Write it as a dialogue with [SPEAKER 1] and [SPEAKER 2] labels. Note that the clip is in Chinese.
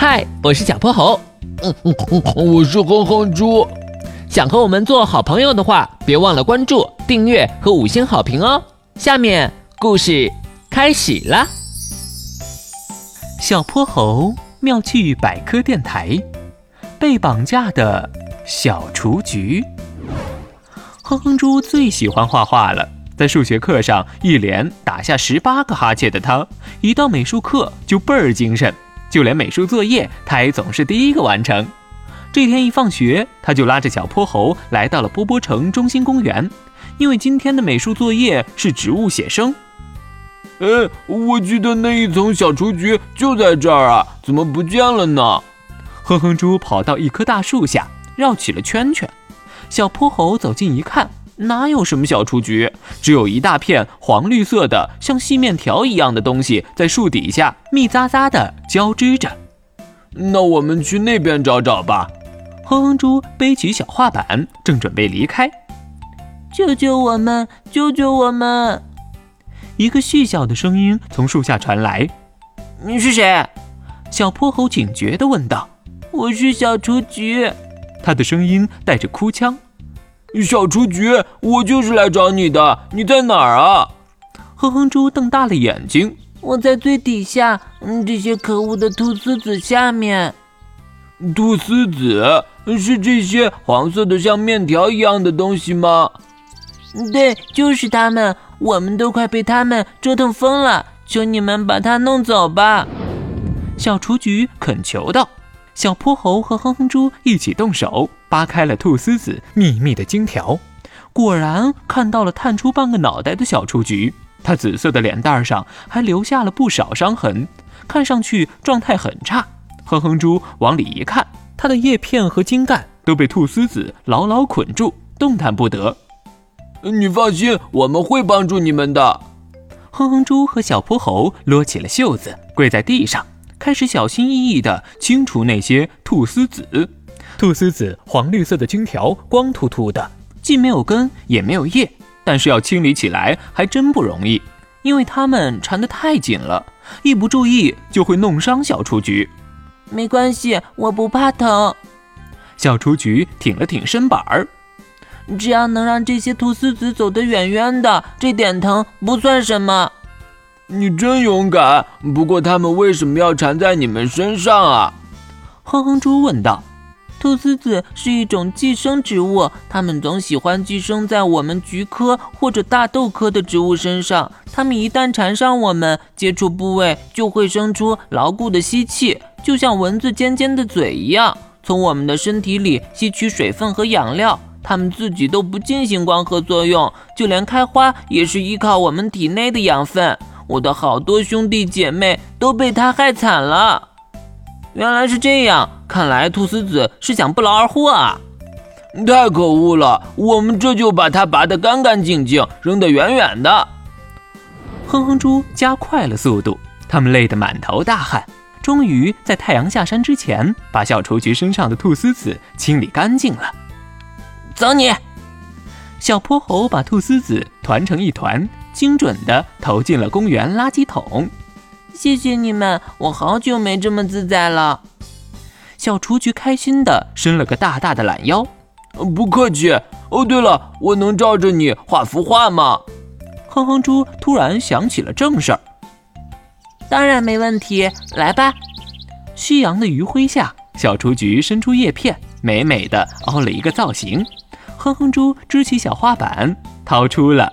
[SPEAKER 1] 嗨，我是小泼猴。
[SPEAKER 2] 嗯嗯嗯，我是哼哼猪。
[SPEAKER 1] 想和我们做好朋友的话，别忘了关注、订阅和五星好评哦。下面故事开始了。
[SPEAKER 3] 小泼猴妙趣百科电台，被绑架的小雏菊。哼哼猪最喜欢画画了，在数学课上一连打下十八个哈欠的他，一到美术课就倍儿精神。就连美术作业，他也总是第一个完成。这天一放学，他就拉着小泼猴来到了波波城中心公园，因为今天的美术作业是植物写生。
[SPEAKER 2] 哎，我记得那一丛小雏菊就在这儿啊，怎么不见了呢？
[SPEAKER 3] 哼哼猪跑到一棵大树下，绕起了圈圈。小泼猴走近一看。哪有什么小雏菊，只有一大片黄绿色的像细面条一样的东西在树底下密匝匝的交织着。
[SPEAKER 2] 那我们去那边找找吧。
[SPEAKER 3] 哼哼猪背起小画板，正准备离开。
[SPEAKER 4] 救救我们！救救我们！
[SPEAKER 3] 一个细小的声音从树下传来。
[SPEAKER 4] 你是谁？
[SPEAKER 3] 小泼猴警觉地问道。
[SPEAKER 4] 我是小雏菊。
[SPEAKER 3] 他的声音带着哭腔。
[SPEAKER 2] 小雏菊，我就是来找你的，你在哪儿啊？
[SPEAKER 3] 哼哼猪瞪大了眼睛，
[SPEAKER 4] 我在最底下，嗯，这些可恶的菟丝子下面。
[SPEAKER 2] 菟丝子是这些黄色的像面条一样的东西吗？
[SPEAKER 4] 对，就是它们，我们都快被它们折腾疯了，求你们把它弄走吧！
[SPEAKER 3] 小雏菊恳求道。小泼猴和哼哼猪一起动手。扒开了兔丝子密密的金条，果然看到了探出半个脑袋的小雏菊。它紫色的脸蛋上还留下了不少伤痕，看上去状态很差。哼哼猪往里一看，它的叶片和茎干都被兔丝子牢牢捆住，动弹不得。
[SPEAKER 2] 你放心，我们会帮助你们的。
[SPEAKER 3] 哼哼猪和小泼猴撸起了袖子，跪在地上，开始小心翼翼地清除那些菟丝子。菟丝子黄绿色的茎条光秃秃的，既没有根也没有叶，但是要清理起来还真不容易，因为它们缠得太紧了，一不注意就会弄伤小雏菊。
[SPEAKER 4] 没关系，我不怕疼。
[SPEAKER 3] 小雏菊挺了挺身板儿，
[SPEAKER 4] 只要能让这些菟丝子走得远远的，这点疼不算什么。
[SPEAKER 2] 你真勇敢，不过它们为什么要缠在你们身上啊？
[SPEAKER 3] 哼哼猪问道。
[SPEAKER 4] 菟丝子是一种寄生植物，它们总喜欢寄生在我们菊科或者大豆科的植物身上。它们一旦缠上我们，接触部位就会生出牢固的吸气，就像蚊子尖尖的嘴一样，从我们的身体里吸取水分和养料。它们自己都不进行光合作用，就连开花也是依靠我们体内的养分。我的好多兄弟姐妹都被他害惨了。原来是这样，看来兔丝子是想不劳而获啊！
[SPEAKER 2] 太可恶了，我们这就把它拔得干干净净，扔得远远的。
[SPEAKER 3] 哼哼猪加快了速度，他们累得满头大汗，终于在太阳下山之前，把小雏菊身上的兔丝子清理干净了。
[SPEAKER 4] 走你！
[SPEAKER 3] 小泼猴把兔丝子团成一团，精准地投进了公园垃圾桶。
[SPEAKER 4] 谢谢你们，我好久没这么自在了。
[SPEAKER 3] 小雏菊开心地伸了个大大的懒腰。
[SPEAKER 2] 不客气。哦，对了，我能照着你画幅画吗？
[SPEAKER 3] 哼哼猪突然想起了正事儿。
[SPEAKER 4] 当然没问题，来吧。
[SPEAKER 3] 夕阳的余晖下，小雏菊伸出叶片，美美的凹了一个造型。哼哼猪支起小画板，掏出了